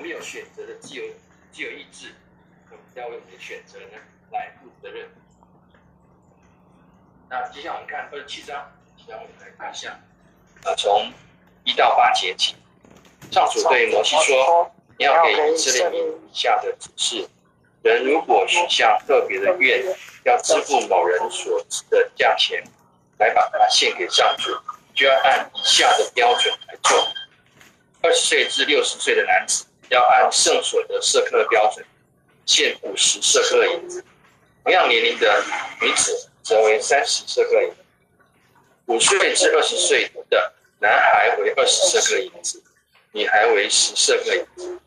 们有选择的自由自由意志，我们要为我们的选择呢来负责任。那接下来我们看二十七章，让我们来看一下，呃，从一到八节起，上主对摩西说：“你要给以色列民以下的指示：人如果许下特别的愿，要支付某人所值的价钱，来把它献给上主，就要按以下的标准来做。二十岁至六十岁的男子，要按圣所的社科标准，献五十舍客勒银子；同样年龄的女子。”则为三十舍客勒银子，五岁至二十岁的男孩为二十舍客勒银子，女孩为十舍客勒银子。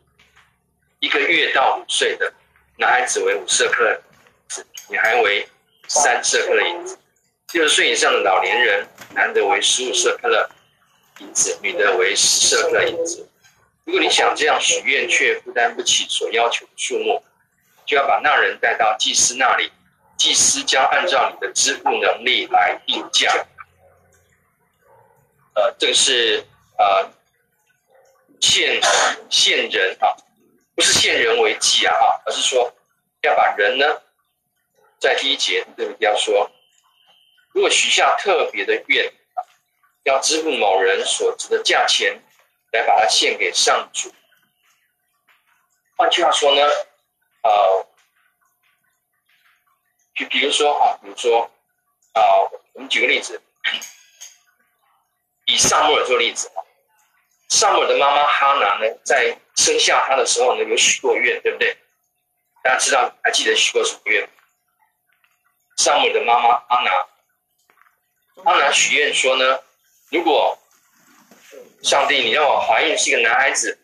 一个月到五岁的男孩子为五舍客勒银子，女孩为三舍客勒银子。六十岁以上的老年人，男的为十五舍客勒银子，女的为十舍客勒银子。如果你想这样许愿却负担不起所要求的数目，就要把那人带到祭司那里。祭司将按照你的支付能力来定价。呃，这个是呃献献人啊，不是献人为祭啊，而是说要把人呢，在第一节这里要说，如果许下特别的愿，要支付某人所值的价钱，来把它献给上主。换句话说呢，呃。就比如说啊，比如说啊，我们举个例子，以撒母尔做例子啊，撒母尔的妈妈哈拿呢，在生下他的时候呢，有许过愿，对不对？大家知道还记得许过什么愿？撒母尔的妈妈哈拿，哈拿许愿说呢，如果上帝你让我怀孕是一个男孩子，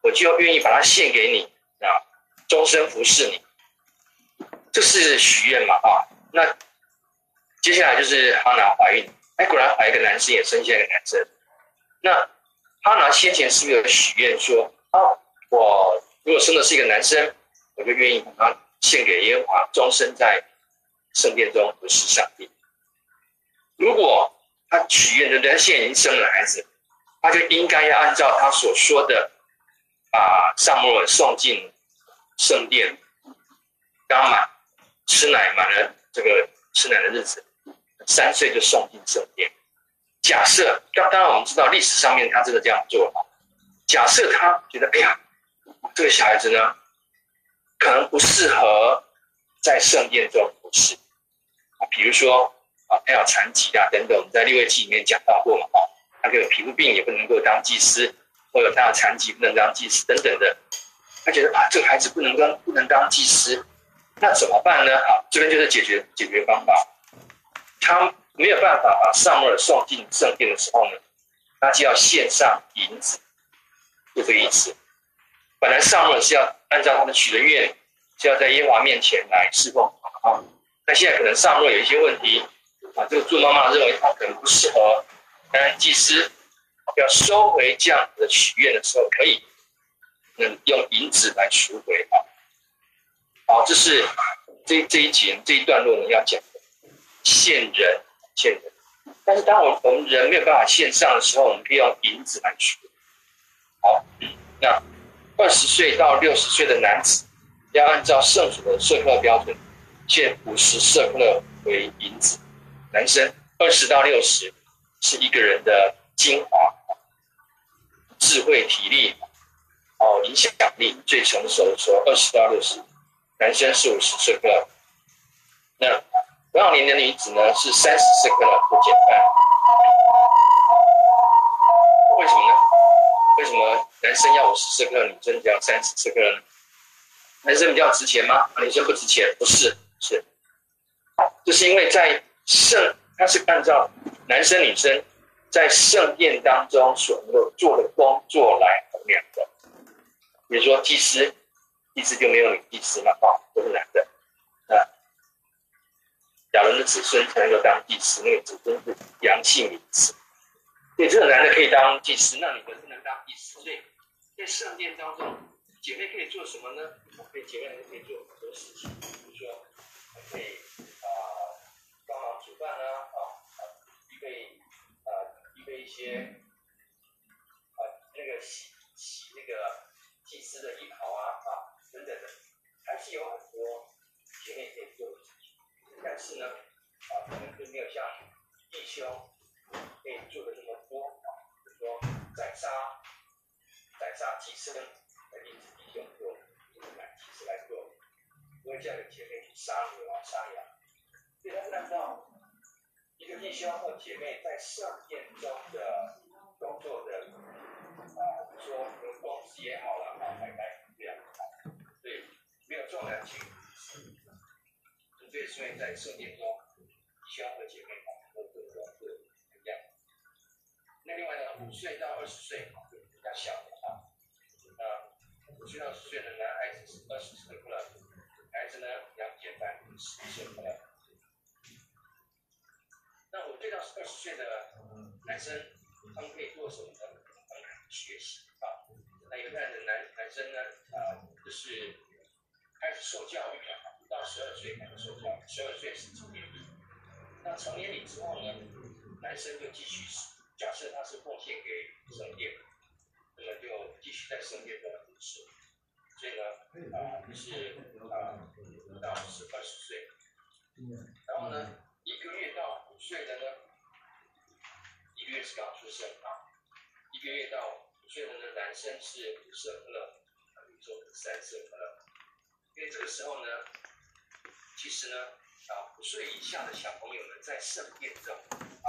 我就愿意把他献给你啊，终身服侍你。这是许愿嘛啊？那接下来就是哈拿怀孕，哎，果然怀一个男生，也生下一个男生。那哈拿先前是不是有许愿说，啊，我如果生的是一个男生，我就愿意把他献给耶和华，终身在圣殿中服侍上帝。如果他许愿，对不对？他现在已经生了孩子，他就应该要按照他所说的，把萨摩尔送进圣殿，刚满。吃奶满了这个吃奶的日子，三岁就送进圣殿。假设当当然我们知道历史上面他真的这样做了。假设他觉得哎呀，这个小孩子呢，可能不适合在圣殿中服侍啊，比如说啊，他有残疾啊等等，我们在六月记里面讲到过嘛，啊，他有皮肤病也不能够当祭司，或者他有残疾不能当祭司等等的，他觉得啊，这个孩子不能当不能当祭司。那怎么办呢？好，这边就是解决解决方法。他没有办法把撒母耳送进圣殿的时候呢，他就要献上银子，就这个意思。本来撒母耳是要按照他的许的愿，是要在耶和华面前来侍奉啊。那现在可能撒母耳有一些问题啊，这个猪妈妈认为他可能不适合当然祭司，要收回这样的许愿的时候，可以能用银子来赎回啊。好，这是这这一节这一段落呢要讲的献人献人，但是当我我们人没有办法献上的时候，我们可以用银子来赎。好，那二十岁到六十岁的男子要按照圣主的舍客勒标准，献五十舍客勒为银子；男生二十到六十是一个人的精华、智慧、体力、哦影响力最成熟的时候，二十到六十。男生是五十舍客勒，那同样年的女子呢是三十舍客勒，不减半。为什么呢？为什么男生要五十舍客勒，女生只要三十舍客勒呢？男生比较值钱吗？女生不值钱？不是，是，这是因为在肾，他是按照男生女生在圣殿当中所能够做的工作来衡量的。比如说祭司。祭司就没有女祭司嘛，啊，都是男的。啊，亚伦的子孙才能够当祭司，那个子孙是阳性名词。所以这个男的可以当祭司，那女的不能当祭司。所以在圣殿当中，姐妹可以做什么呢？可以姐妹们可以做很多事情，比如说可以段呢，啊，预备啊，预备一些啊，那个洗洗那个祭司的衣袍啊，啊，等等的，还是有很多前面可以做，但是呢，啊，可能就没有像弟兄可以做的这么多，啊，比如说宰杀宰杀祭司，一定是弟兄做，就是来祭司来做，因为叫你前面去杀牛啊，杀羊，所以他难道。弟兄或姐妹在圣殿中的工作的啊，说工资也好了，啊，买卖这样，所以没有重量轻。所以所以在圣殿中，弟兄和姐妹啊，都各各各不一样。那另外呢，五岁到二十岁就比较小的啊，啊，五岁到十岁的男孩子是二十岁不了。孩子呢，比较简单，十岁不了。那五岁到二十岁的男生，他们可以做什么呢？学习啊。那犹太人的男男生呢，啊，就是开始受教育啊，到十二岁开始受教育，十二岁是成年礼。那成年礼之后呢，男生就继续，假设他是奉献给圣殿，那么就继续在圣殿中服侍。所以呢，啊，就是啊，到十二十岁，然后呢，一个月到岁的呢，一个月是刚出生啊，一个月到五岁的呢，男生是五色克勒，女生是三色克勒。因为这个时候呢，其实呢，啊，五岁以下的小朋友们在圣殿中啊，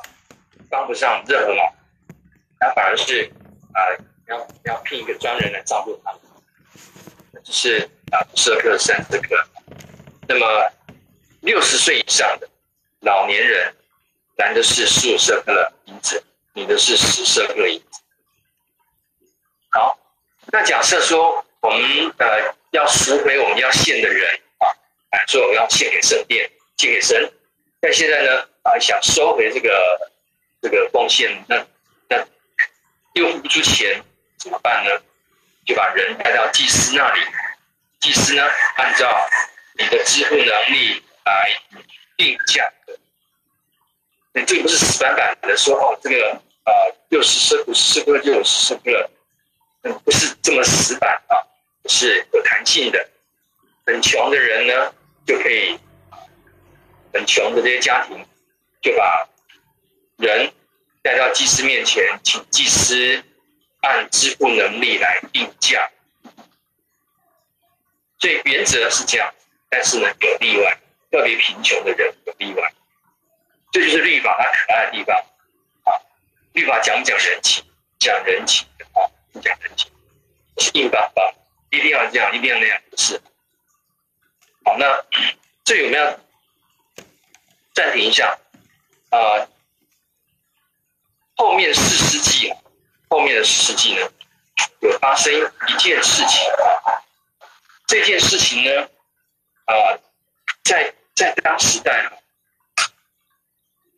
帮不上任何忙，他反而是啊，要要聘一个专人来照顾他们。是啊，五色克、三色克。那么六十岁以上的老年人，男的是十五色的银子，女的是十色的银子。好，那假设说我们呃要赎回我们要献的人啊，啊，说我们要献给圣殿，献给神。但现在呢啊，想收回这个这个贡献，那那又付不出钱，怎么办呢？就把人带到祭司那里，祭司呢，按照你的支付能力来定价的。这个不是死板板的说哦，这个呃六十色五十色克就有十色克，嗯，不是这么死板啊，是有弹性的。很穷的人呢，就可以很穷的这些家庭，就把人带到祭司面前，请祭司。按支付能力来定价，所以原则是这样，但是呢有例外，特别贫穷的人有例外，这就是律法它可爱的地方啊！律法讲不讲人情？讲人情啊，不讲人情，是硬邦邦，一定要这样，一定要那样，不是？好，那 这有没有暂停一下啊？后面四世纪。后面的四世纪呢，有发生一件事情。这件事情呢，啊、在在当时代啊，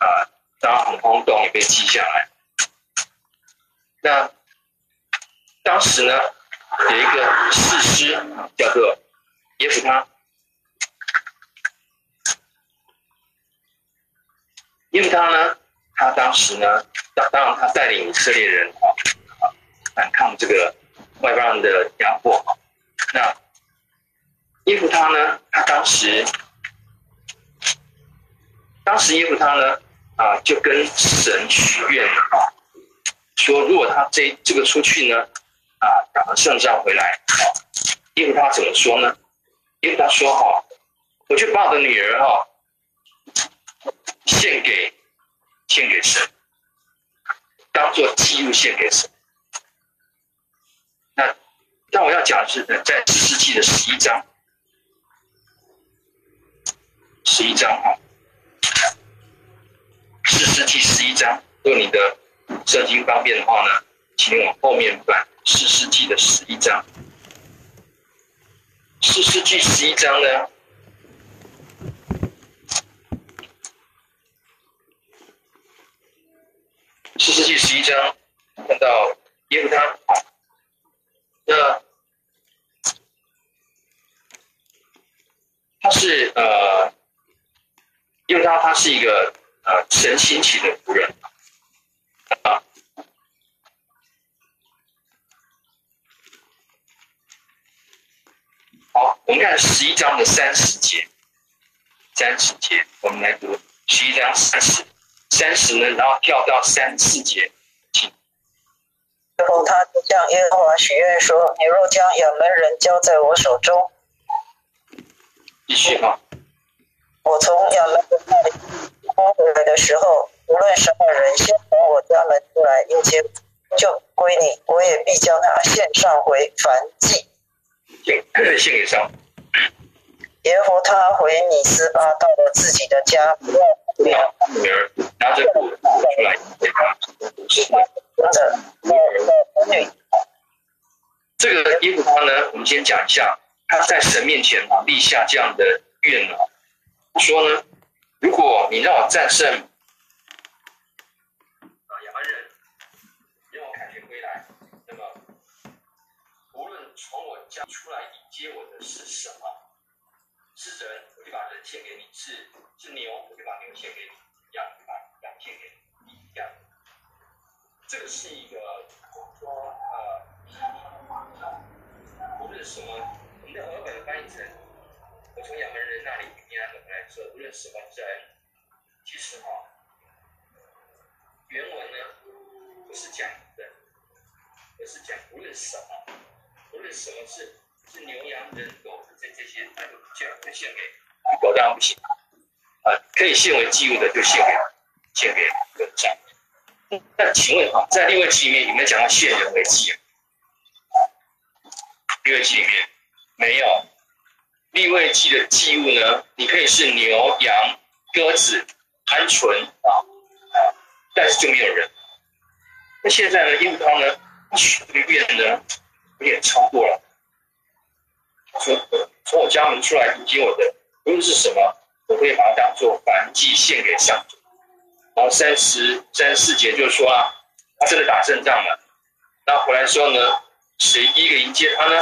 啊、当然很轰动，也被记下来。那当时呢，有一个士师叫做耶夫他，耶弗他呢，他当时呢。当当然，他带领以色列人啊反抗这个外邦人的压迫。那耶夫他呢？他当时当时耶夫他呢啊，就跟神许愿啊，说如果他这这个出去呢啊打了胜仗回来啊，耶弗他怎么说呢？耶弗他说哈，我就把我的女儿哈献给献给神。当做祭物献给神。那但我要讲的是，在士师记的十一章，十一章哈，士世纪十一章。如果你的圣经方便的话呢，请往后面翻四世纪的十一章。四世纪十一章呢？四世纪十一章，看到耶弗他，那他是呃，耶弗他他是一个呃神兴起的仆人啊。好，我们看十一章的三十节，三十节，我们来读十一章三十。三十呢，然后跳到三十四节，请。然后他就向耶和华许愿说：“你若将亚扪人交在我手中，继续哈，我从亚门人那里拉回来的时候，无论什么人先从我家门出来迎接，就归你，我也必将他献上回燔祭。献献给上。耶和他回米斯巴，到了自己的家，不要女儿拿着布出来给他，是的，女儿。这个耶弗他呢，我们先讲一下，他在神面前立下这样的愿啊，说呢，如果你让我战胜啊亚扪人，让我凯旋归来，那么无论从我家出来迎接我的是什么？是人，我就把人献给你；是是牛，我就把牛献给你；羊，把羊献给你。一样，这个是一个我说呃，无论什么，我们的俄文翻译成我从亚门人那里平安的回来说，无论什么人，其实哈、哦，原文呢不是讲的，而是讲无论什么，无论什么是。是牛羊人狗这这些，那就这样就献给狗当然不行啊，可以献为祭物的就献给献给人这样。那请问啊，在利未记里面有没有讲到献人为祭啊？利未记里面没有。立位记的祭物呢，你可以是牛羊鸽子鹌鹑啊啊，但是就没有人。那现在呢，耶弗他呢，许这个愿呢，有点超过了。从从我家门出来迎接我的，无论是什么，我可以把它当做燔祭献给上主。然后三十三十四节就是说啊，他真的打胜仗了。那回来之后呢，谁第一个迎接他呢？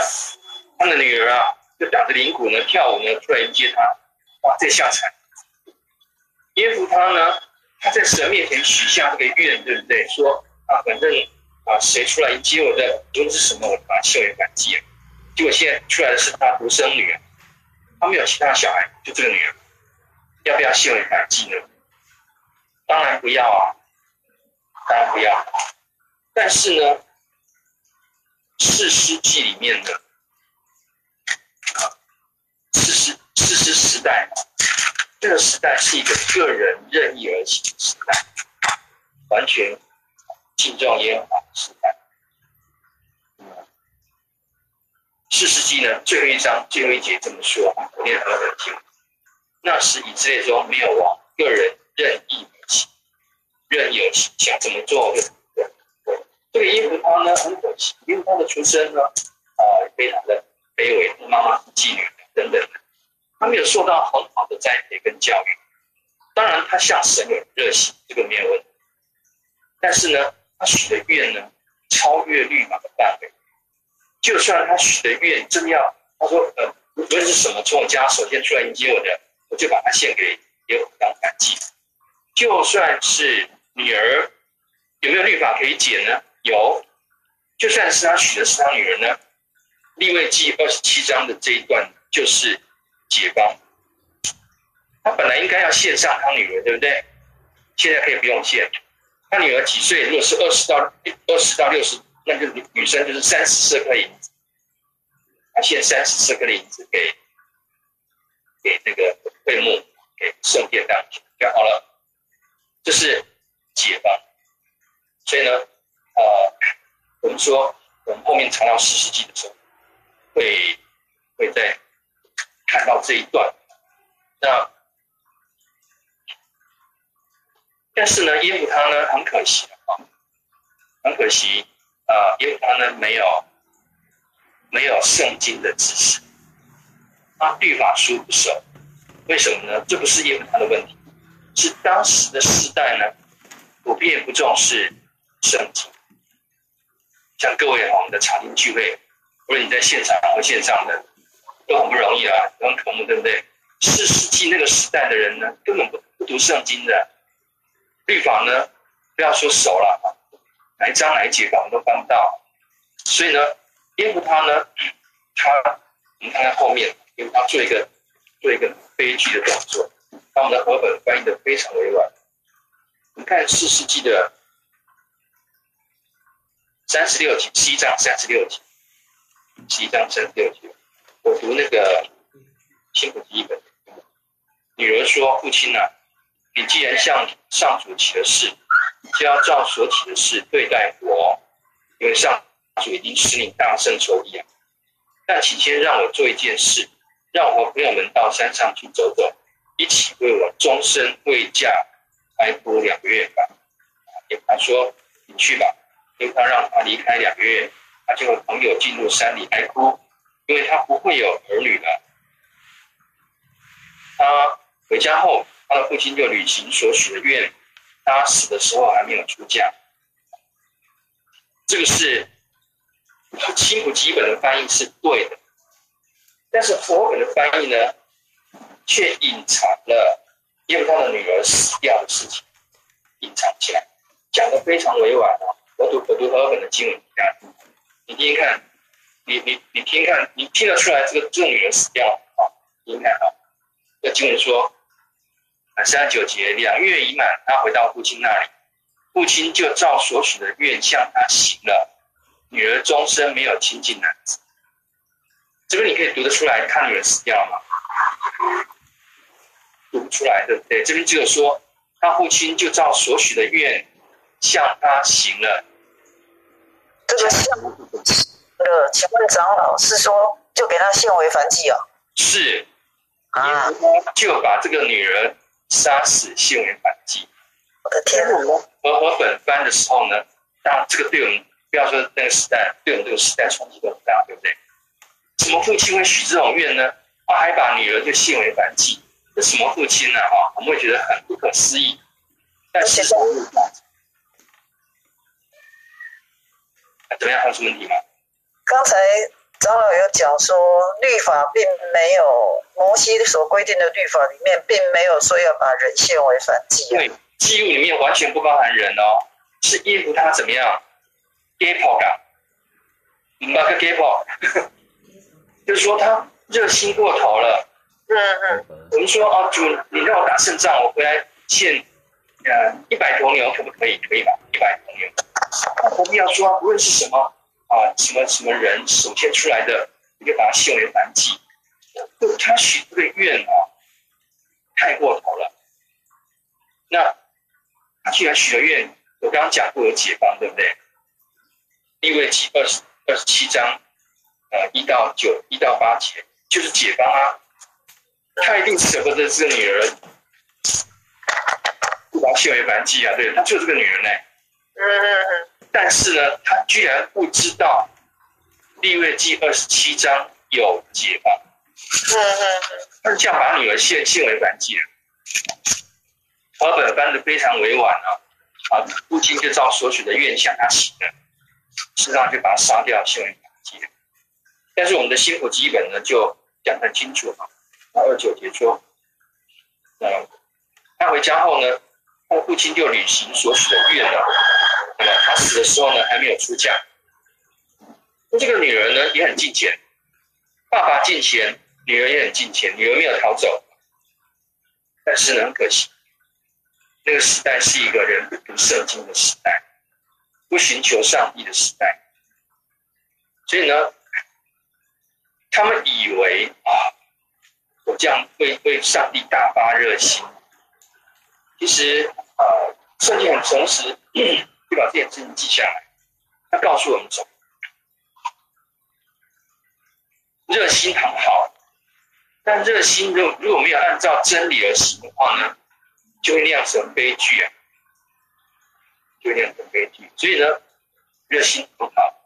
他的女儿啊，就打着铃鼓呢，跳舞呢，出来迎接他。哇，这下惨！耶弗他呢，他在神面前许下这个愿，对不对？说啊，反正啊，谁出来迎接我的，无论是什么，我把它献为燔祭。结果现在出来的是他独生女儿，他没有其他小孩，就这个女儿，要不要献为燔祭呢？当然不要啊，当然不要。但是呢，士师记里面的啊，士师士师时代，这个时代是一个个人任意而行的时代，完全敬重耶和华的时代。四世纪呢，最后一章最后一节这么说，我念和合听。那时以色列中没有王，个人任意而行，任意而行，想怎么做就怎么做。这个耶弗他呢，很可惜，因为他的出身呢，啊、呃，非常的卑微，妈妈是妓女等等的，他没有受到很好的栽培跟教育。当然，他向神有热心，这个没有问题。但是呢，他许的愿呢，超越律法的范围。就算他许的愿真要，他说呃，无论是什么，从我家首先出来迎接我的，我就把它献给耶和当燔祭。就算是女儿，有没有律法可以解呢？有。就算是他许的是他女儿呢？利未记二十七章的这一段就是解方。他本来应该要献上他女儿，对不对？现在可以不用献。他女儿几岁？如果是二十到二十到六十。那个女生就是三十四颗银子，他献三十四颗银子给给那个会幕，给圣殿当中就好了。这是解方。所以呢，呃，我们说我们后面查到四世纪的时候，会会在看到这一段。那但是呢，耶弗他呢很可惜啊，很可惜。啊，因为他呢没有没有圣经的知识，他律法书不熟，为什么呢？这不是耶弗他的问题，是当时的时代呢普遍不重视圣经。像各位，我们的茶经聚会，无论你在现场和线上的，都很不容易啊，很恐怖，对不对？四世纪那个时代的人呢，根本不不读圣经的，律法呢，不要说熟了。哪一章哪一节我们都翻不到，所以呢，耶和他呢，他我们看看后面，耶弗他做一个做一个悲剧的动作，把我们的和本翻译的非常委婉。你看四世纪的三十六节，十一章三十六节，十一章三十六节，我读那个新普第一本，女儿说：“父亲啊，你既然向上主起了誓，就要照所起的誓对待我，因为上主已经使你大胜仇敌啊。但请先让我做一件事，让我和朋友们到山上去走走，一起为我终身未嫁哀哭两个月吧。”耶和说：“你去吧，因为他让他离开两个月，他就和朋友进入山里哀哭，因为他不会有儿女了。”他回家后，他的父亲就履行所许的愿。他死的时候还没有出嫁。这个是新普吉本的翻译是对的，但是佛本的翻译呢，却隐藏了因为他的女儿死掉的事情，隐藏起来，讲的非常委婉啊。我读我读和合本的经文，你听听看，你你你听看，你听得出来这个这个女儿死掉啊？你看啊。那经文说，三十九节，两月已满，他回到父亲那里，父亲就照所许的愿向他行了。女儿终身没有亲近男子。这边你可以读得出来，他女儿死掉了吗？读不出来，对不对？这边只有说，他父亲就照所许的愿向他行了。这个向呃，请问长老是说，就给他献为燔祭啊？是。啊！就把这个女人杀死，献为燔祭。我的天！哪！我我本翻的时候呢，当然这个对我们不要说那个时代，对我们这个时代冲击都很大，对不对？什么父亲会许这种愿呢？他还把女儿就献为燔祭，这什么父亲呢？哈，我们会觉得很不可思议。但其实，怎么样？还有什么问题吗？刚才。长老有讲说，律法并没有摩西所规定的律法里面，并没有说要把人献为燔祭。对，祭物里面完全不包含人哦，是耶和他怎么样？gapo 的，哪个 gapo？就是说他热心过头了。嗯嗯。我们说啊，主，你让我打胜仗，我回来献呃一百头牛，可不可以？可以吧？一百头牛。那我们要说，无论是什么。啊，什么什么人首先出来的，你就把他献为燔祭。就他许这个愿啊，太过头了。那他既然许了愿，我刚刚讲过有解方，对不对？因为七二十二十七章，呃，一到九一到八节就是解方啊。他一定舍不得这个女儿，不把他献为凡祭啊，对，他就这个女人呢。嗯嗯嗯。但是呢，他居然不知道利未记二十七章有解方，他是这样把女儿献献为燔祭的。和本翻的非常委婉啊，啊，父亲就照所许的愿向他行了，实际上就把他杀掉献为燔祭。但是我们的新普基本呢，就讲很清楚啊，二九节说，嗯，他回家后呢，他父亲就履行所许的愿了。他死的时候呢，还没有出嫁。那这个女儿呢，也很敬虔，爸爸敬虔，女儿也很敬虔，女儿没有逃走。但是呢，很可惜，那个时代是一个人不读圣经的时代，不寻求上帝的时代。所以呢，他们以为啊，我这样会为上帝大发热心。其实啊，圣经很诚实。就把这件事情记下来，他告诉我们说：热心很好，但热心如如果没有按照真理而行的话呢，就会酿成悲剧啊，就会酿成悲剧。所以呢，热心很好。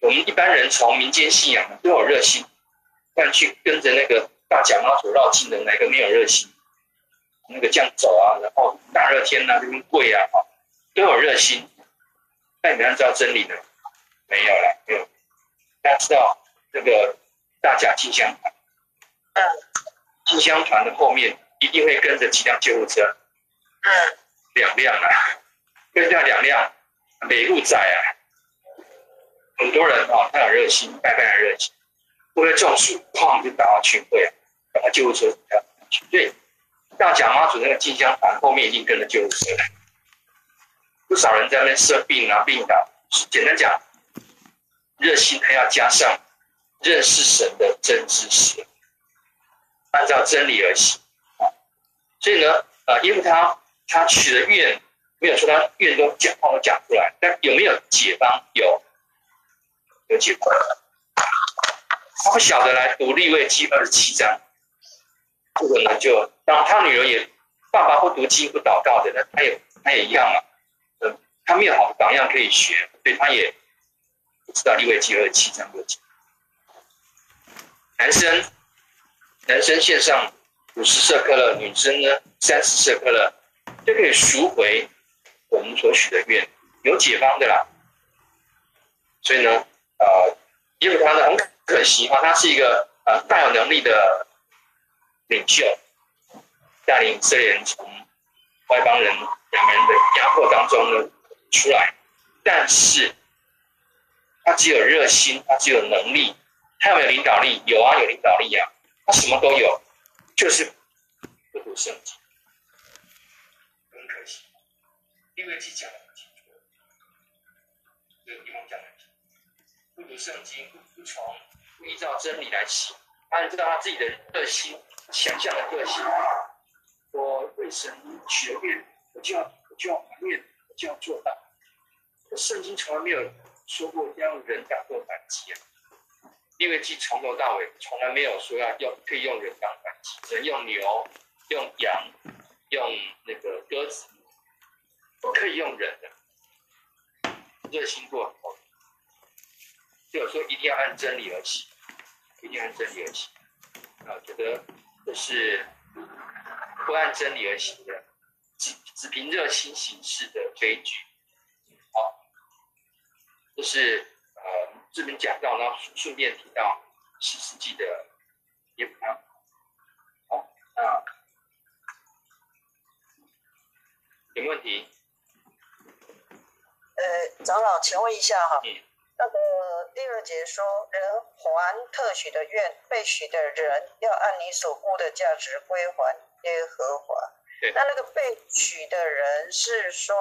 我们一般人从民间信仰都有热心，但去跟着那个大甲妈祖绕境的哪个没有热心？那个这样走啊，然后大热天呐，这边跪啊，都有热心。那你们知道真理呢？没有了，没有。大家知道这个大甲进香团，嗯，进香团的后面一定会跟着几辆救护车，嗯，两辆啊，跟这两辆美路仔啊，很多人啊，他很热心，拜拜很热心，为了中暑，哐就打到群会啊，打到救护车。对，大甲妈祖那个进香团后面一定跟着救护车。不少人在那边设病啊、病倒。简单讲，热心还要加上认识神的真知识，按照真理而行啊。所以呢，呃，因为他他许的愿，没有说他愿都讲话都讲出来，但有没有解方？有，有解方。他不晓得来读立位记二十七章，这个呢，就当他女儿也爸爸不读经不祷告的呢，他也他也一样嘛，呃，他没有好的榜样可以学，所以他也不知道利未记二十七章有几。男生，男生献上五十舍客勒，女生呢三十舍客勒，就可以赎回我们所许的愿，有解方的啦。所以呢，呃，因为他呢很。可惜哈，他是一个呃大有能力的领袖，带领以色列人从外邦人两个人的压迫当中呢出来，但是他只有热心，他只有能力，他有没有领导力？有啊，有领导力啊，他什么都有，就是不读圣经，很可惜。利未记讲的很清楚，这个地方讲的很清楚，不读圣经，不从。不依照真理来行，按照他自己的个性、想象的个性，我为神许愿，我就要我就要还愿，就要做到。圣经从来没有说过要用人当做反击啊，因为记从头到尾从来没有说要用可以用人当反击，只能用牛、用羊、用那个鸽子，不可以用人的，热心过头。就有说一定要按真理而行，一定要按真理而行。啊，觉得这是不按真理而行的，只只凭热心行事的悲剧。好，这是呃这边讲到，然后顺便提到十世纪的耶和华。好，那有问题？呃，长老，请问一下哈。嗯。那个第二节说，人还特许的愿，被许的人要按你所估的价值归还耶和华。对那那个被娶的人是说，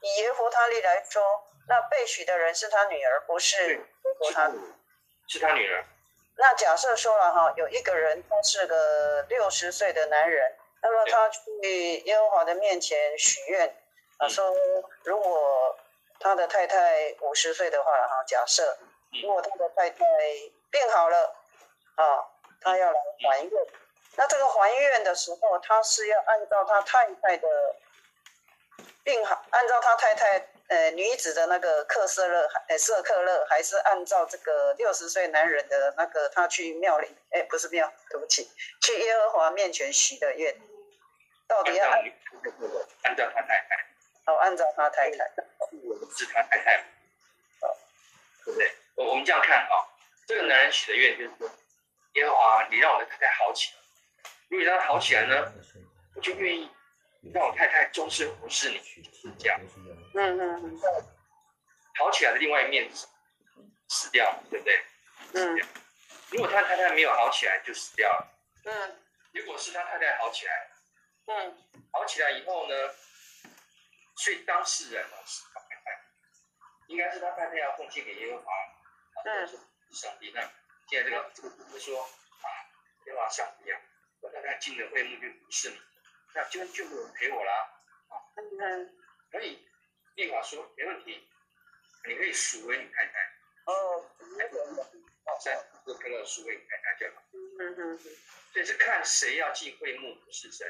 以耶弗他利来说，那被娶的人是他女儿，不是耶弗他利。是他女儿。那假设说了哈，有一个人他是个六十岁的男人，那么他去耶和华的面前许愿，他说如果。他的太太五十岁的话，哈，假设如果他的太太病好了，啊，他要来还愿，那这个还愿的时候，他是要按照他太太的病好，按照他太太呃女子的那个克色勒，呃舍克勒，还是按照这个六十岁男人的那个他去庙里，哎，不是庙，对不起，去耶和华面前许的愿，到底要按按照他太太。哦，按照他太太，是他太太，哦，对不对？我我们这样看啊，这个男人许的愿就是说，耶和华，你让我的太太好起来。如果你让她好起来呢，我就愿意让我太太终身服侍你，是这样。嗯嗯嗯。好起来的另外一面死掉，对不对？嗯。如果他太太没有好起来，就死掉了。嗯。如果是他太太好起来，嗯，好起来以后呢？所以当事人呢是他太太，应该是他太太要奉献给耶和华，嗯，上帝。那现在这个这个不是说啊，耶和华上帝啊，我大概进了会幕就不是你，那就就有人陪我啦，啊，嗯，可以，立法说没问题，你可以赎回你太太，哦，没问题，好，三个可乐赎回你太太就好，嗯嗯，所以是看谁要进会幕不是谁，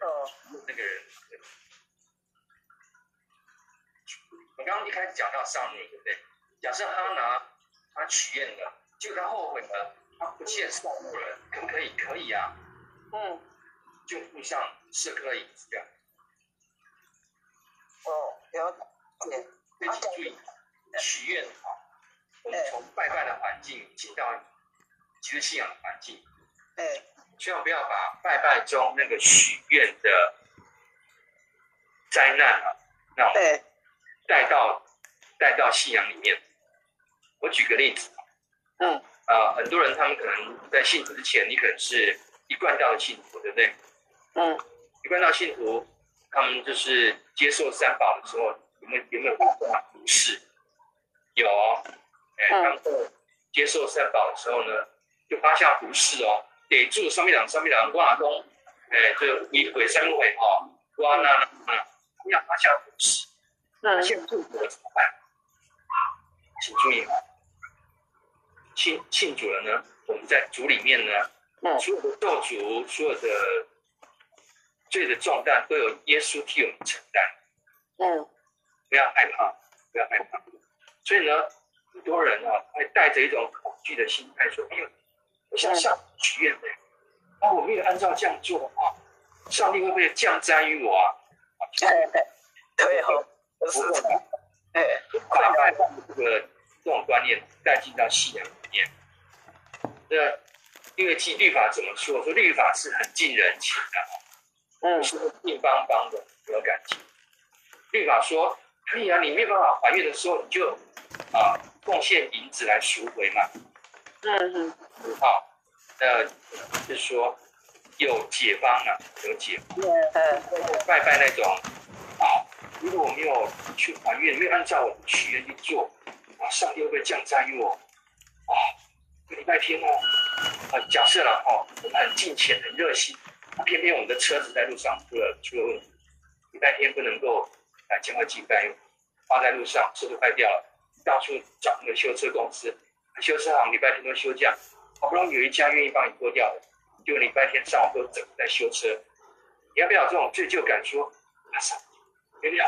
哦，那个人。我刚刚一开始讲到上面，对不对？假设哈拿他许愿了，结果他后悔了，他不见受物了，可不可以？可以啊。嗯。就附上舍客勒银子这样。哦，了解。对。非常注意，许愿啊，我们从拜拜的环境进到其实信仰的环境。哎。千万不要把拜拜中那个许愿的灾难啊，那种。带到带到信仰里面。我举个例子，嗯，啊、呃，很多人他们可能在信主之前，你可能是一贯道的信徒，对不对？嗯，一贯道信徒，他们就是接受三宝的时候，有没有有没有发过毒誓？有，哎，他们接受三宝的时候呢，就发下毒誓哦，得住双面两双面两挂东，哎，这个鬼鬼三会哦，哇那那要发下主食，那现在祝福了怎么办？请注意，信信主了呢，我们在主里面呢，嗯、所有的咒诅，所有的罪的重担都有耶稣替我们承担。嗯，不要害怕，不要害怕。所以呢，很多人啊，会带着一种恐惧的心态说：“哎呦，我向上许愿的，那我没有按照这样做的话，上帝会不会降灾于我啊？”对 对哦，是的，哎，快快把这个这种观念带进到信仰里面。那因为其实律法怎么说？说律法是很近人情的，嗯，是硬邦邦的，没有感情。律法说可以啊，你没有办法怀孕的时候，你就啊贡献银子来赎回嘛。嗯嗯。好，呃就是说有解方啊，有解方。嗯嗯。拜拜那种啊，如果我没有去还愿，没有按照我的许愿去做，啊，上帝会不会降灾于我？啊，礼拜天哦，啊，假设了哦，我们很敬虔、很热心，偏偏我们的车子在路上出了出了问题，礼拜天不能够。来将个祭拜，放在路上，车子坏掉了，到处找那个修车公司，修车行礼拜天都休假，好不容易有一家愿意帮你拖掉的，就礼拜天上午都整在修车，你要不要这种罪疚感？说，啊，上帝，原谅，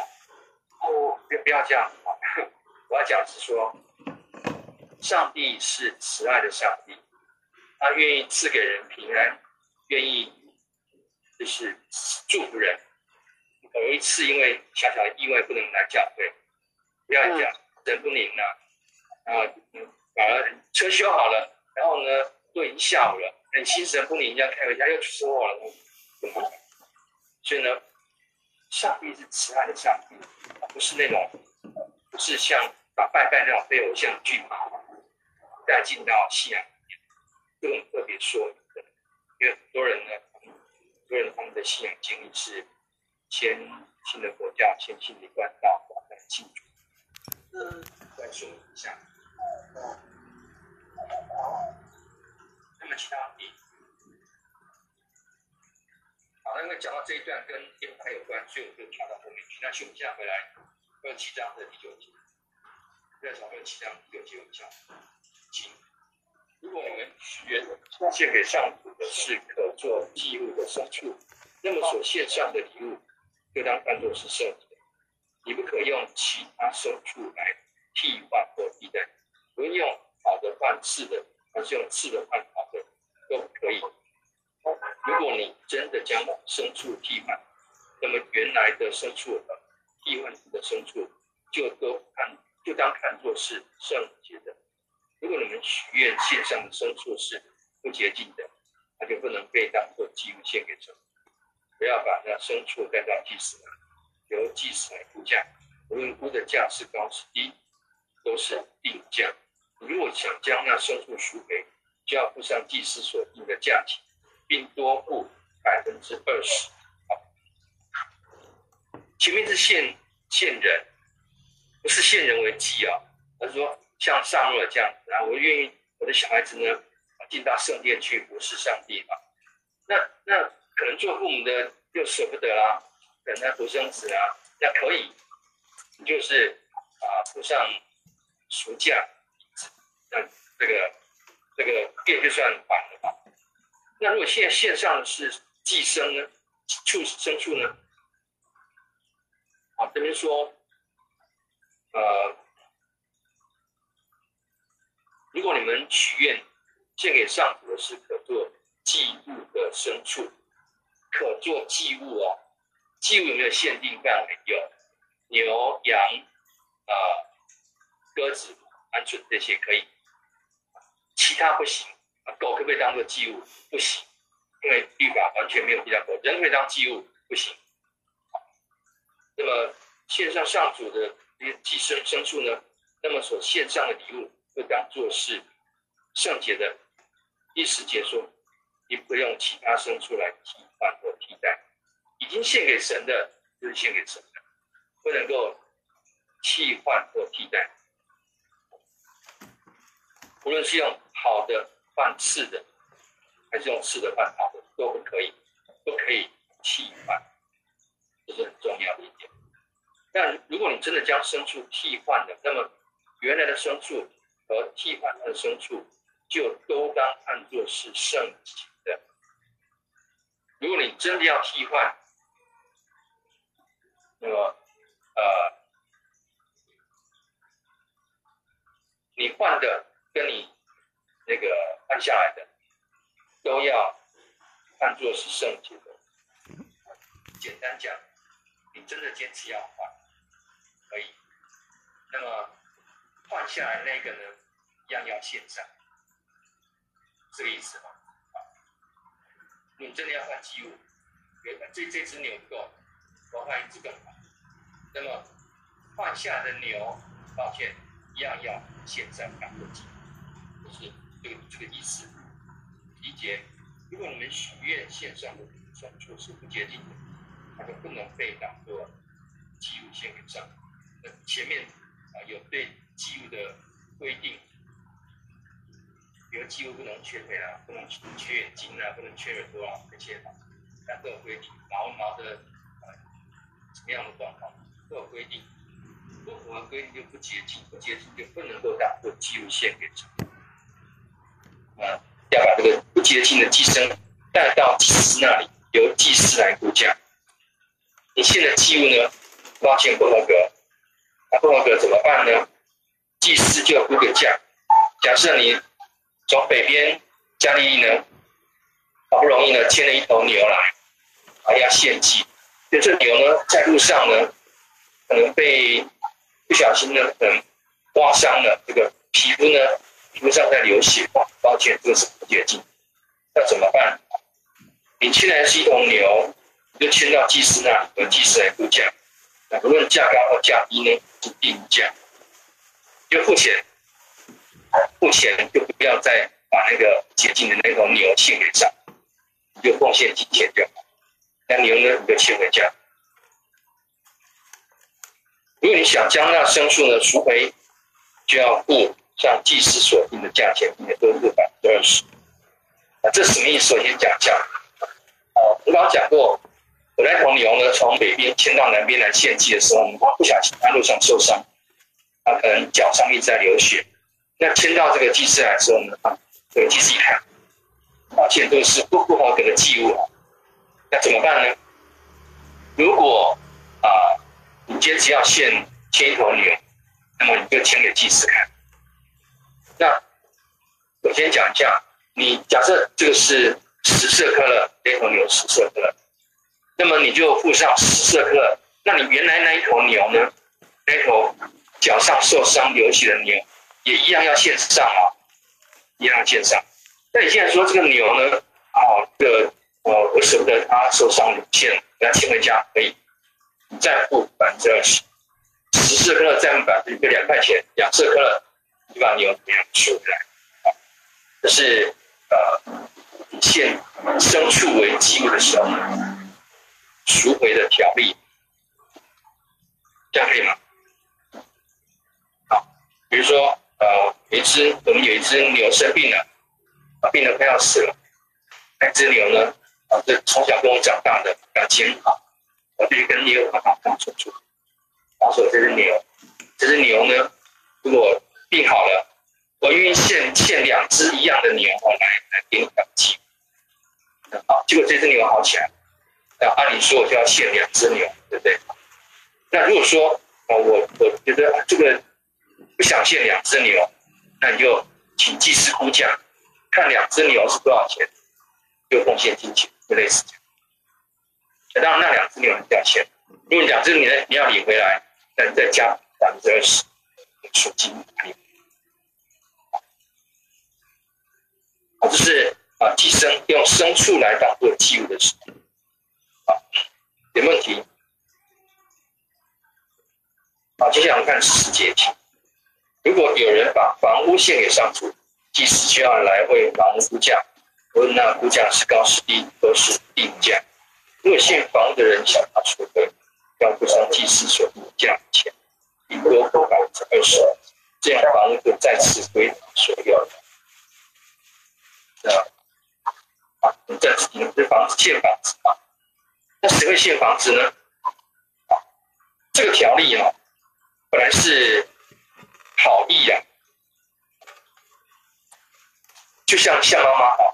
哦，不不要这样，我要讲是说，上帝是慈爱的上帝，他愿意赐给人平安，愿意就是祝福人。有一次，因为小小的意外不能来教会，不要讲人不灵了，然后嗯，反而车修好了，然后呢，都已经下午了，很心神不宁，这样开回家又出车祸了，怎么办？所以呢，上帝是慈爱的上帝，不是那种，不是像把拜拜那种被偶像惧怕，带进到信仰里面，这种特别说的，因为很多人呢，很多人他们的信仰经历是。先信的佛教，先信的官道，再进主。嗯，再说一下。哦。那么其他地，好，那因为讲到这一段跟天台有关，所以我就跳到后面去。那请我们现在回来，六七章的第九节。再从六七章第九节往下，请。如果我们原献给上主的是可做祭物的牲畜，那么所献上的礼物。就当看作是圣的，你不可用其他牲畜来替换或替代，不用用好的换次的，还是用次的换好的都可以。如果你真的将牲畜替换，那么原来的牲畜和替换的牲畜就都看就当看作是圣洁的。如果你们许愿献上的牲畜是不洁净的，那就不能被当作祭物献给神。不要把那牲畜带到祭司那，由祭司来估价，无论估的价是高是低，都是定价。如果想将那牲畜赎回，就要付上祭司所定的价钱，并多付百分之二十。好，前面是献献人，不是献人为祭啊。他说像撒母耳这样子啊，我愿意我的小孩子呢进到圣殿去服侍上帝啊。那那。可能做父母的又舍不得啦，等他独生子啊，那可以，就是啊，补上赎价，那这个这个便就算还了吧。那如果现在线上是寄生呢，畜牲畜呢？啊，这边说，呃，如果你们许愿献给上主的是可做祭物的牲畜。可做祭物哦，祭物有没有限定范围？有，牛、羊、啊、鸽子、鹌鹑这些可以，其他不行。狗可不可以当做祭物？不行，因为律法完全没有提到狗。人可以当祭物，不行。那么献上上主的这些祭牲牲畜呢？那么所献上的礼物，会当做是圣洁的。第十节说。你不用其他牲畜来替换或替代，已经献给神的，就是献给神的，不能够替换或替代。无论是用好的换次的，还是用次的换好的，都不可以。都可以替换，这是很重要的一点。但如果你真的将牲畜替换了，那么原来的牲畜和替换的牲畜就都当看作是圣洁的。如果你真的要替换，那么呃，你换的跟你那个换下来的都要看作是圣洁的。简单讲，你真的坚持要换，可以。那么换下来那个呢，一样要线上，这个意思吗？啊，你真的要换祭物，这这只牛不够，我换一只更好。那么换下的牛，抱歉，一样要线上两个祭，就是这个这个意思。理解？如果你们许愿线上的牲畜是不接近的。它就不能被当做祭物献给上。那前面啊有对祭物的规定，比如祭物不能缺腿啊，不能缺眼睛啊，不能缺耳朵啊这些，那都有规定。毛毛的啊，什么样的状况都有规定。不符合规定就不洁净，不洁净就不能够打破祭物线给上。啊，要把这个不洁净的祭牲带到祭司那里，由祭司来估价。你献的祭物呢？发现不合格，那不合格怎么办呢？祭司就要估个价。假设你从北边加利利呢，好不容易呢牵了一头牛来，啊要献祭，就这牛呢在路上呢，可能被不小心呢可能刮伤了，这个皮肤呢皮肤上在流血，抱歉这个是不洁净，那怎么办？你牵来是一头牛。你就牵到祭司那里，和祭司来估价。那不论价高或价低呢，就定价，就付钱。付钱就不要再把那个洁净的那头牛献给上，你就贡献金钱就好。那牛呢，你就牵回家。如果你想将那牲畜呢赎回，就要付上祭司所定的价钱，也都是百分之二十。啊，这什么意思？我先讲一下。我刚刚讲过。我那头牛呢，从北边迁到南边来献祭的时候，它不小心在路上受伤，他，可能脚上一直在流血。那牵到这个祭司来的时候呢，啊，这个祭司一看，发现，这个是不不合格的祭物，那怎么办呢？如果啊，你坚持要献牵一头牛，那么你就牵给祭司看。那我先讲一下，你假设这个是十色克勒，这头牛十色克勒。那么你就付上十色克勒，那你原来那一头牛呢？那头脚上受伤流血的牛，也一样要献上啊，一样献上。那你现在说这个牛呢？啊，这个呃，我舍不得它受伤流血，给它牵回家可以，再付百分之二十，十舍客勒再付百分之两块钱，两舍客勒你把牛怎么样赎回来？啊，这是呃，献牲畜为祭物的时候。赎回的条例，这样可以吗？比如说，呃，有一只我们有一只牛生病了，啊，病得快要死了。那只牛呢，啊，这从小跟我长大的，感情很好，我就跟牛好好相处。然后说这只牛，这只牛呢，如果病好了，我愿意献献两只一样的牛来来给你当祭。好，结果这只牛好起来了。那按理说我就要献两只牛，对不对？那如果说啊，我我觉得这个不想献两只牛，那你就请祭司估价，看两只牛是多少钱，就贡献金钱，就类似这样。那当然，那两只牛你要献，如果两只牛你要领回来，那你再加百分之二十赎金。好，这是啊，寄生用牲畜来当做祭物的时候。好，有问题。好，接下来我们看十节题。如果有人把房屋献给上主，祭司需要来为房屋估价，无论那估价是高是低，都是定价。如果献房的人想要赎回，要付上祭司所定的价钱，以多付百分之二十，这样房屋就再次归所有了。啊，好。在你们这房子建房子啊，那谁会建房子呢？啊，这个条例啊，本来是好意啊，就像向妈妈啊，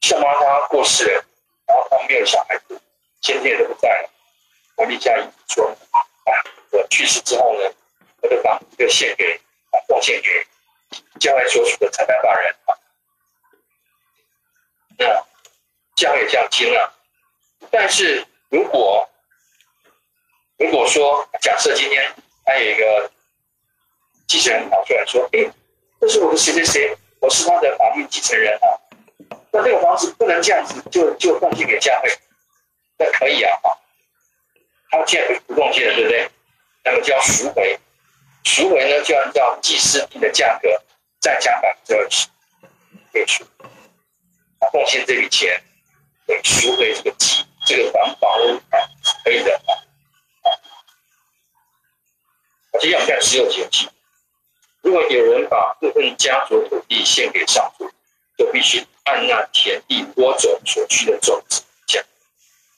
向妈妈过世了，然后她没有小孩子，先天都不在了，我立下遗嘱说，啊，我去世之后呢，我的房子就献给啊，奉献给将来所属的财产法人啊。那这样也这样听了，但是如果如果说假设今天还有一个继承人跑出来说：“哎，这是我的谁谁谁，我是他的法定继承人啊。”那这个房子不能这样子就就奉献给教会，那可以啊，他既然不贡献了，对不对？那么就要赎回，赎回呢就按照祭司定的价格再加百分之二十，可以赎。奉献这笔钱，给赎回这个祭，这个房房屋啊，可以的啊。接下来我们看十六节气，如果有人把部分家族土地献给上主，就必须按那田地播种所需的种子价，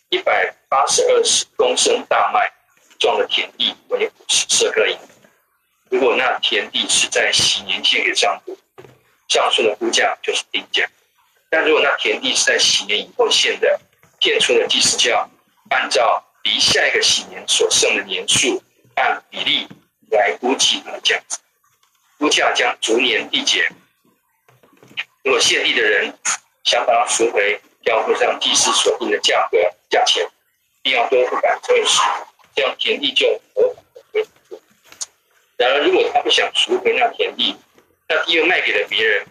一百八十二公升大麦种的田地为五十舍客勒银。如果那田地是在禧年献给上主，上述的估价就是定价。但如果那田地是在禧年以后献的，献出的祭司就要按照离下一个禧年所剩的年数，按比例来估计它的价值。估价将逐年递减。如果献地的人想把它赎回，要付上祭司所定的价格价钱，并要多付百分之二十，这样田地就合法的归属。然而，如果他不想赎回那田地，那地又卖给了别人。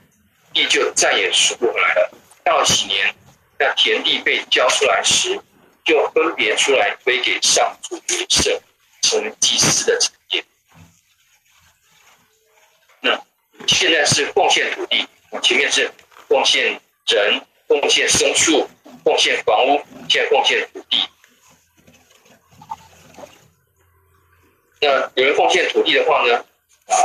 地就再也赎不回来了。到几年，那田地被交出来时，就分别出来归给上主为圣，成为祭司的产业。那现在是贡献土地，前面是贡献人、贡献牲畜、贡献房屋，现在贡献土地。那有人奉献土地的话呢？啊，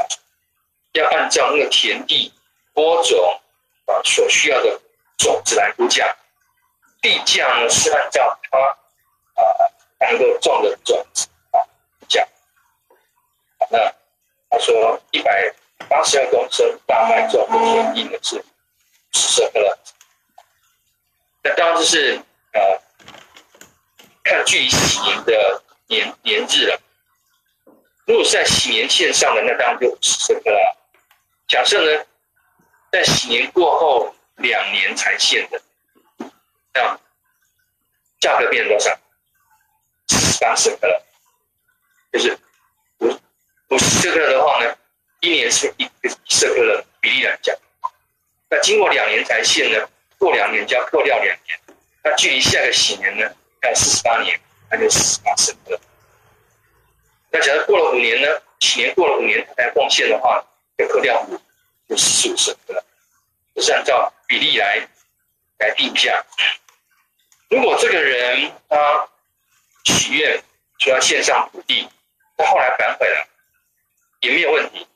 要按照那个田地播种。啊，所需要的种子来估价，地价呢是按照它啊能够种的种子啊价。那他说一百八十二公升大麦种的田地的是十舍客勒。那当然这是呃看距离喜年的年年日了。如果是在喜年献上的，那当然就十舍客勒。假设呢？在喜年过后两年才献的，这样价格变多少？十八舍客勒，就是五五十舍客勒的话呢，一年是一个舍客勒比例来讲。那经过两年才献呢，过两年就要扣掉两年，那距离下个禧年呢，还有四十八年，那就四十八舍客勒。那假如过了五年呢，禧年过了五年才奉献的话，就扣掉五。十五舍客勒，就是按照比例来来定价。如果这个人他许愿说要献上土地，他后来反悔了，也没有问题，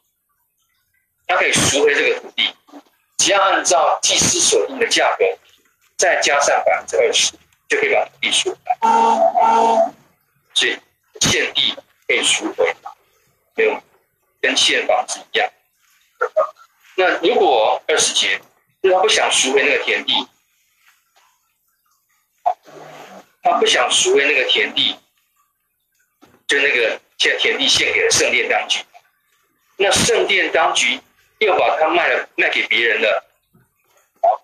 他可以赎回这个土地，只要按照祭司所定的价格，再加上百分之二十，就可以把土地赎回来。所以献地可以赎回，没有跟献房子一样。那如果二十节，就是他不想赎回那个田地，他不想赎回那个田地，就那个现在田地献给了圣殿当局，那圣殿当局又把它卖了卖给别人了，好，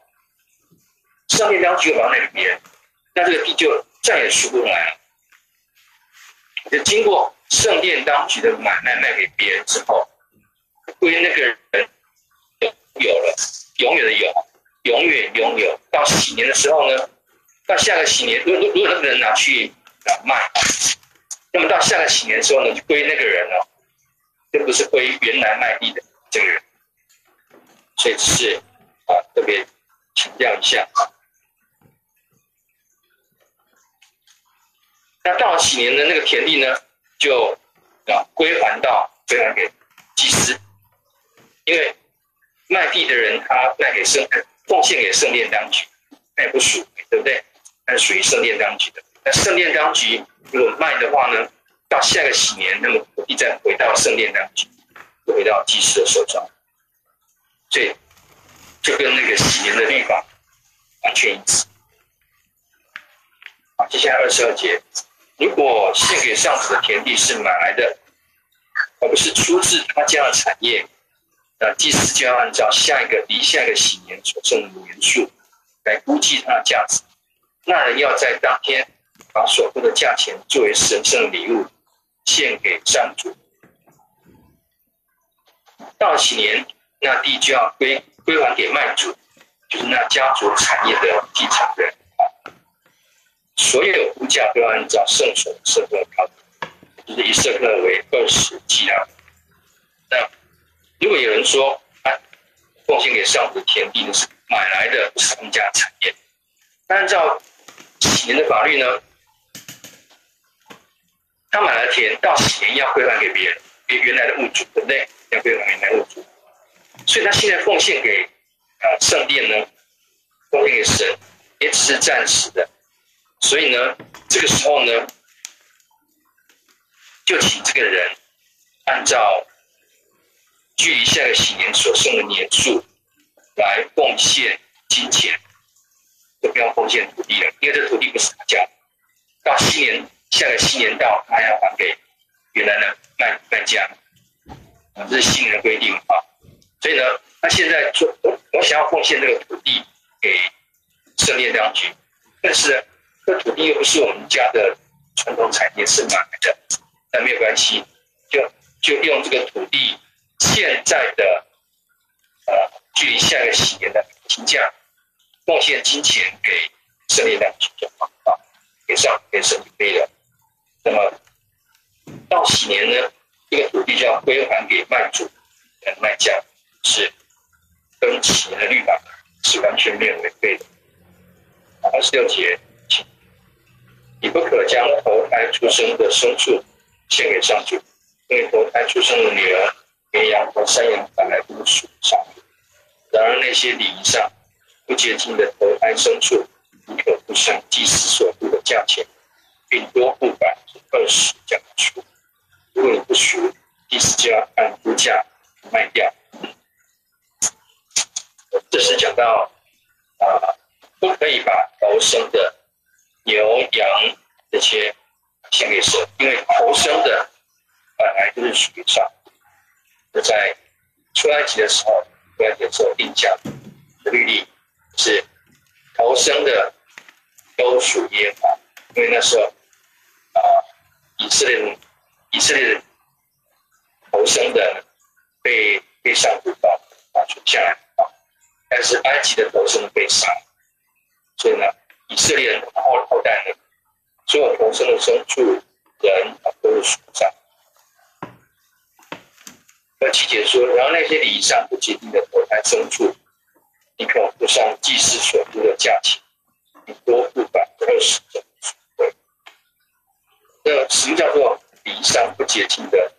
圣殿当局又把它卖给别人，那这个地就再也赎不回来了。就经过圣殿当局的买卖卖给别人之后，归那个人。有了，永远的有，永远拥有。到禧年的时候呢，到下个禧年，如果如果那个人拿去卖，那么到下个禧年的时候呢，就归那个人了，这不是归原来卖地的这个人。所以是啊，特别强调一下啊。那到了几年的那个田地呢，就啊归还到归还给祭司，因为。卖地的人，他卖给圣，奉献给圣殿当局，那也不属于，对不对？那属于圣殿当局的。那圣殿当局如果卖的话呢，到下个禧年，那么土地再回到圣殿当局，回到祭司的手上。对就跟那个禧年的律法完全一致。好，接下来二十二节，如果献给上主的田地是买来的，而不是出自他家的产业，那祭司就要按照下一个离下一个禧年所剩的年数来估计它的价值。那人要在当天。把所付的价钱作为神圣礼物献给上主。到禧年，那地就要归归还给卖主，就是那家族产业的继承人啊。所有物价都要按照圣所的色克考，就是一色克为二十基拉。那如果有人说，啊，奉献给上主的田地的是买来的，不是他们家产业，那按照禧年的法律呢？他买了田，到禧年要归还给别人，给原来的物主，对不对？要归还原来物主，所以他现在奉献给啊圣殿呢，奉献给神，也只是暂时的。所以呢，这个时候呢，就请这个人按照距离下个禧年所剩的年数来奉献金钱，就不要奉献土地了，因为这土地不是他家。到新年。下个新年到，他要还给原来的卖卖家，这是新的规定啊。所以呢，他现在做，我我想要奉献这个土地给圣殿当局，但是，这土地又不是我们家的传统产业，是买的，但没有关系，就就用这个土地现在的呃，距离下个新年的金价，奉献金钱给圣殿当局就好啊，给上给神就可以了。那么到禧年呢，这个土地就要归还给卖主、卖家，是跟企业的律法是完全没有违背的。二十六节，你不可将头胎出生的牲畜献给上主，因为头胎出生的女儿、绵羊和山羊本来不属上主。然而那些礼仪上不洁净的头胎牲畜，你可不向祭司所付的价钱，并多付百分之二十这样出。如果你不赎，祭司就要按估价卖掉。这是讲到啊，不可以把头生的牛羊这些献给神，因为头生的本来就是属于上。就在出埃及的时候，出埃及的时候定价的律例是头生的都属耶和华，因为那时候。啊，以色列人，以色列人头生的被被上主保保存下来，但是埃及的头生被杀，所以呢，以色列人后后代呢，所有头生的牲畜人都是属上。那七节说，然后那些礼仪上不洁净的头胎牲畜，你可付上祭司所付的价钱，你多付百分之二十的。那什么叫做礼仪上不洁净的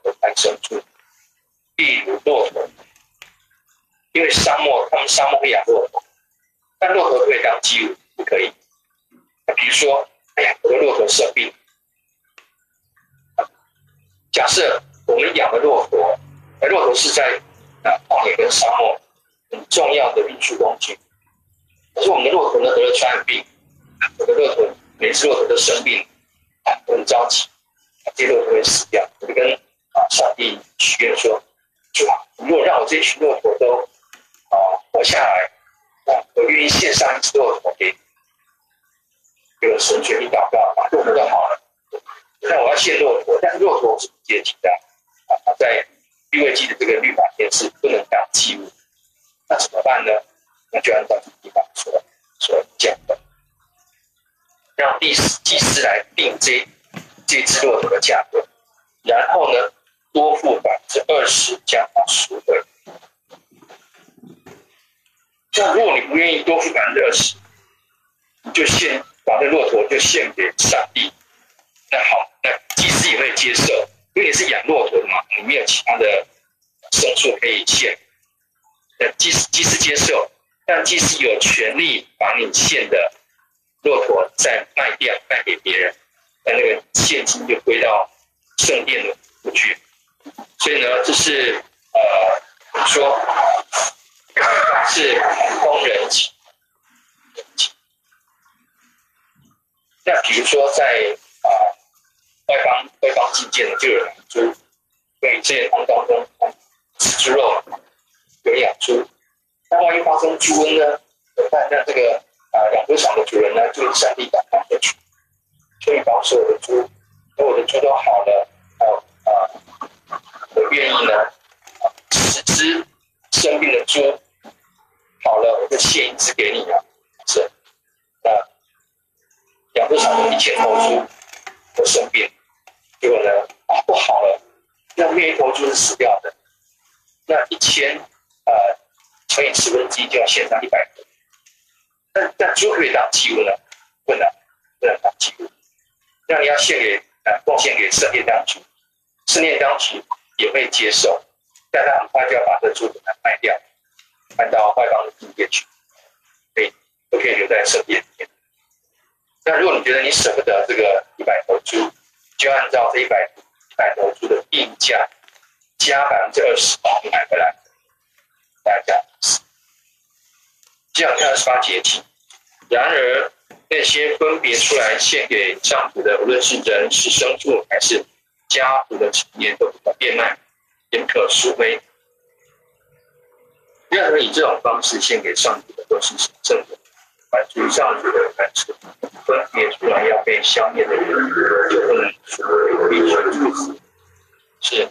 比如说在啊、外邦外邦境界的就有猪，所以这些当当中吃猪肉有养猪。那万一发生猪瘟呢？那那这个啊养猪场的主人呢，就上帝赶快去，所以保守我的猪，等我的猪都好了，啊啊，我愿意呢，十只生病的猪好了，我就献一只给你啊，是，那养猪场的一千头猪都生病，结果呢啊不好了，那那一头猪是死掉的，那一千呃。乘以十分之一就要献上一百头，但但猪可以当祭物呢？不能，不能当祭物。那你要献给呃贡献给圣殿当局，圣殿当局也会接受，但他很快就要把这猪给它卖掉，卖到外邦的境界去，可以都可以留在圣殿里面。那如果你觉得你舍不得这个一百头猪，就按照这一百一百头猪的定价加百分之二十，买回来。大。家这样看二十八节气。然而，那些分别出来献给上主的，无论是人是牲畜，还是家族的产业，都不可变卖，也不可赎回。任何以这种方式献给上主的，都是神圣的，反属于上主的，凡是分别出来要被消灭的人，就不能赎回，必须处死。是。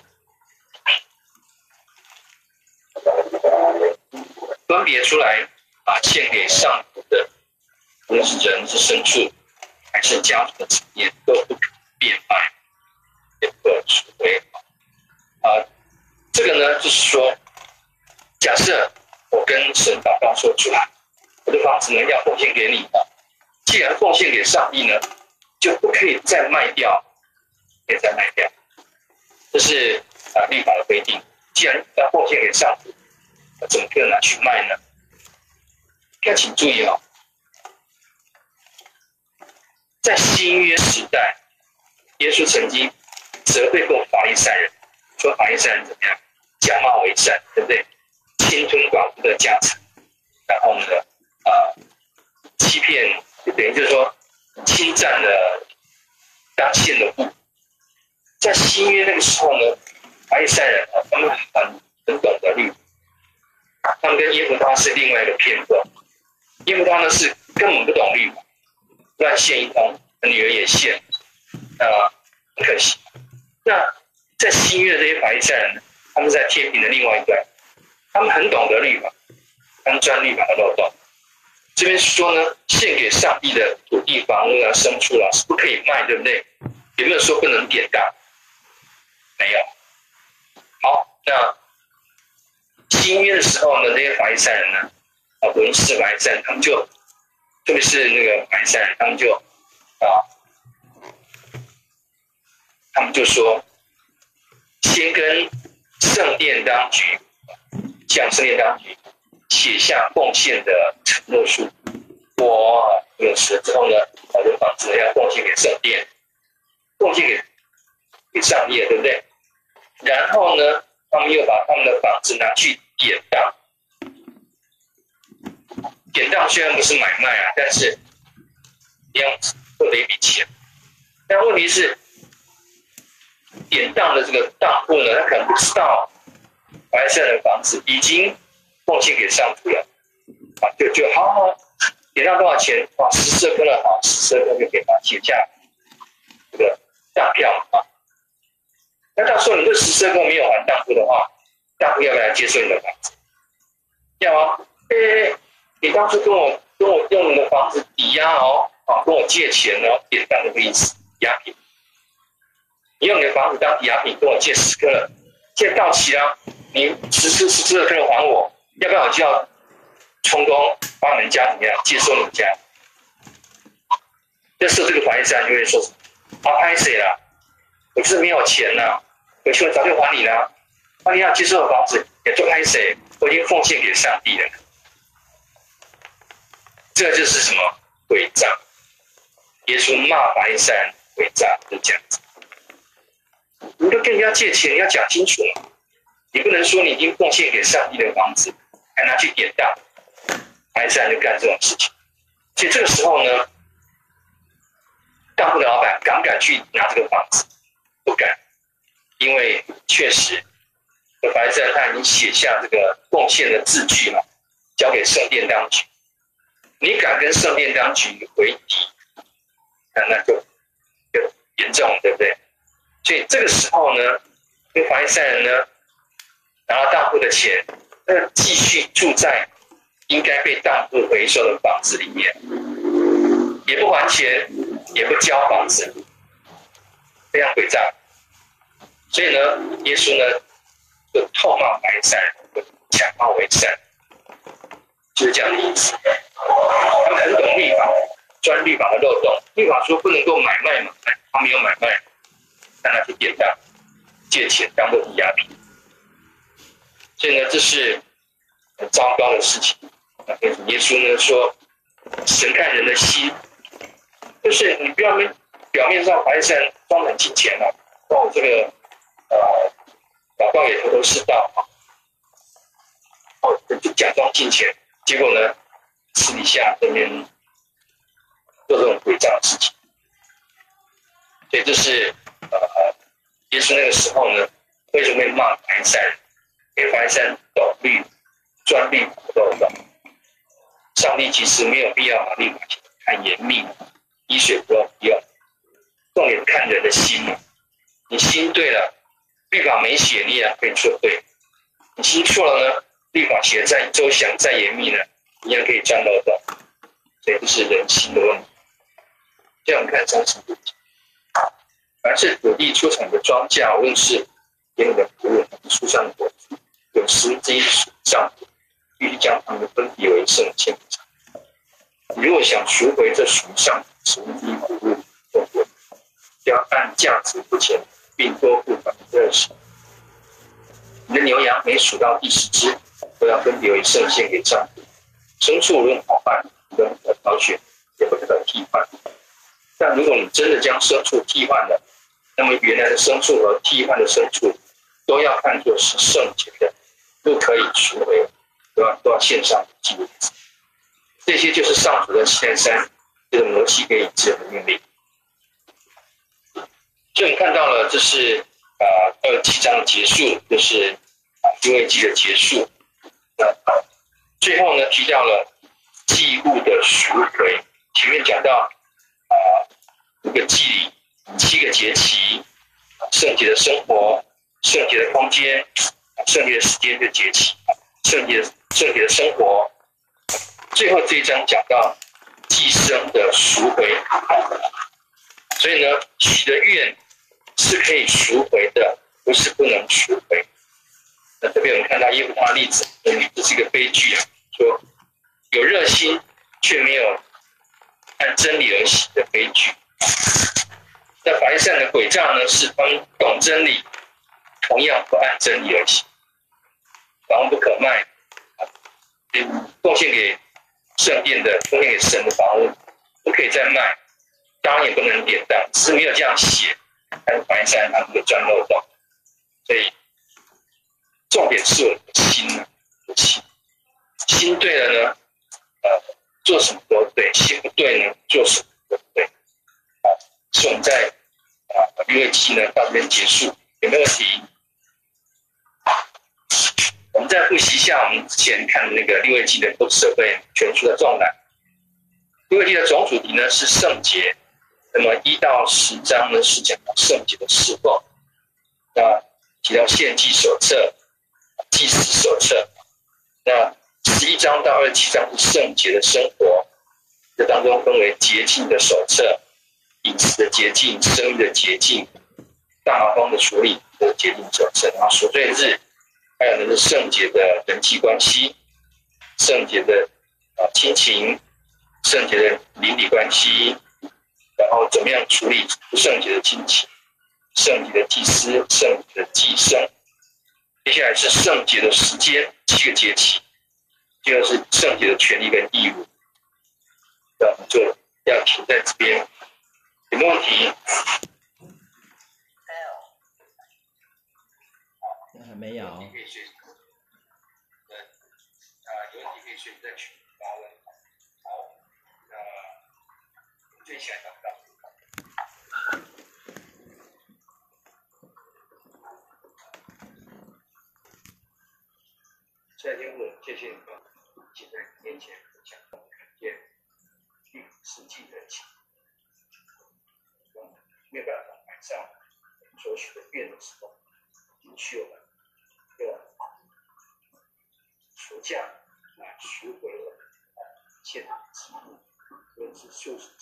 分别出来啊，献给上主的，无论是人是牲畜，还是家族的产业，都不可变卖，也不可赎回。啊，这个呢，就是说，假设我跟神祷告说出来，的房子呢要奉献给你的，既然奉献给上帝呢，就不可以再卖掉，可以再卖掉，这是啊律法的规定。既然要奉献给上帝，那怎么可能拿去卖呢？要请注意哦，在新约时代，耶稣曾经责备过法利赛人，说法利赛人怎么样，假冒为善，对不对？侵吞寡妇的家产，然后呢，呃，欺骗，等于就是说侵占了当献的物。在新约那个时候呢？法利赛人啊，他们很很懂得律，他们跟耶和华是另外一个片段。耶和华呢是根本不懂律，乱献一通，女儿也献，啊，很可惜。那在新约的这些法利赛人，他们在天平的另外一端，他们很懂得律法，他们钻律法的漏洞。这边说呢，献给上帝的土地、房屋啊、牲畜啊，是不可以卖，对不对？有没有说不能典当？没有。好，那新约的时候呢，那些法利赛人呢，啊，文士法利赛人，他们就，特别是那个法利赛人，他们就啊，他们就说，先跟圣殿当局，向圣殿当局写下奉献的承诺书。我有时之后呢，把这个房子要贡献给圣殿，贡献给给上帝，对不对？然后呢，他们又把他们的房子拿去典当。典当虽然不是买卖啊，但是一样获得一笔钱。但问题是，典当的这个当户呢，他可能不知道白色的房子已经贡献给上主了啊，就就好好典当多少钱？啊，十舍客勒好，十舍客勒就给他写下这个账票啊。那到时候你这十舍客勒没有还账户的话，账户要不要接受你的房子？要啊！哎，你当初跟我跟我用你的房子抵押哦，啊，跟我借钱哦，典当的意思，抵押品。你用你的房子当抵押品跟我借十舍客勒，现在到期了，你十十十舍客勒还我，要不要我就要充公帮人家怎么样接收你们家？这时候这个法利赛人就会说：啊，拍谁了？我就是没有钱呐，有钱我早就还你了。那你要接受的房子也就拍谁？我已经奉献给上帝了。这就是什么诡诈？耶稣骂法利赛人诡诈，就这样子。你都跟人家借钱，你要讲清楚嘛。你不能说你已经贡献给上帝的房子，还拿去典当，法利赛人就干这种事情。所以这个时候呢，当铺的老板敢不敢去拿这个房子？不敢，因为确实，法利赛人他已经写下这个贡献的字据嘛，交给圣殿当局。你敢跟圣殿当局为敌，那那就就严重，对不对？所以这个时候呢，这个法利赛人呢，拿了当铺的钱，那继续住在应该被当铺回收的房子里面，也不还钱，也不交房子，非常诡诈。所以呢，耶稣呢就痛骂法利赛人，假冒为善，就是这样的意思。他们很懂律法，钻律法的漏洞。律法说不能够买卖嘛，他没有买卖，但他去典当，借钱当做抵押品。所以呢，这是很糟糕的事情。耶稣呢说，神看人的心，就是你不要跟表面上好像装很金钱了，哦，这个呃，祷告也头头是道啊，哦，就假装金钱，结果呢？私底下这边做这种诡诈的事情，所以这是呃，耶稣那个时候呢，为什么会骂法利赛人？给法利赛人懂律、钻律法的。上帝其实没有必要把律法看严密，滴水不漏不用。重点看人的心，你心对了，律法没写，你也可以做对；你心错了呢，律法写再周详、再严密呢？一样可以赚到的，所以这是人心的问题。这样看三十五节，凡是土地出产的庄稼，无论是田里的谷物，树上的果子，有十分之一上，必须将它们分别为圣献。你如果想赎回这属上十分之一谷物，就要按价值付钱，并多付百分之二十。你的牛羊每数到第十只，都要分别为圣献给上帝。牲畜无论好坏，都不可挑选，也不可替换。但如果你真的将牲畜替换了，那么原来的牲畜和替换的牲畜都要看作是圣洁的，不可以赎回，都要都要献上祭物。这些就是上主的西奈山这个摩西给以色列的命令。就你看到了，这是啊二七章的结束，就是啊利未记的结束。最后呢，提到了祭物的赎回。前面讲到啊，五个祭礼，七个节期，圣洁的生活，圣洁的空间，圣洁的时间的节期，圣洁圣洁的生活。最后这一章讲到寄生的赎回。所以呢，许的愿是可以赎回的，不是不能赎回。那这边我们看到耶和华例子，这是一个悲剧啊。说有热心却没有按真理而行的悲剧。那白善的诡诈呢？是帮懂真理，同样不按真理而行。房屋不可卖，贡献给圣殿的、贡献给神的房屋不可以再卖，当然也不能典当，只是没有这样写。但是法利赛他们会钻漏洞，所以重点是我的心呢，心。心对了呢，呃，做什么都对；心不对呢，做什么都不对。啊，是我们在啊利未记呢到这边结束，有没有问题？再复习一下我们之前看的那个利未记的都社会全书的重点。利未记的总主题呢是圣洁，那么一到十章呢是讲到圣洁的侍奉，那提到献祭手册、祭司手册，那。十一章到二十七章是圣洁的生活，这当中分为洁净的手册、饮食的洁净、生命的洁净、大麻风的处理的洁净手册，然后赎罪日，还有呢是圣洁的人际关系、圣洁的啊亲情、圣洁的邻里关系，然后怎么样处理不圣洁的亲情、圣洁的祭司、圣洁的祭牲，接下来是圣洁的时间，七个节气。第二是圣洁的权利跟义务，那我们就要停在这边。有没有问题？没有。那还没有。可以选。对。啊，有问题可以选在群发问。好。那我们最下一道。在天问，谢谢你们，现在年前想看见具实际的情，没有办法马上所需的变的时候，已经去了，对吧？暑假啊，赎回了现在的积木，文字就是。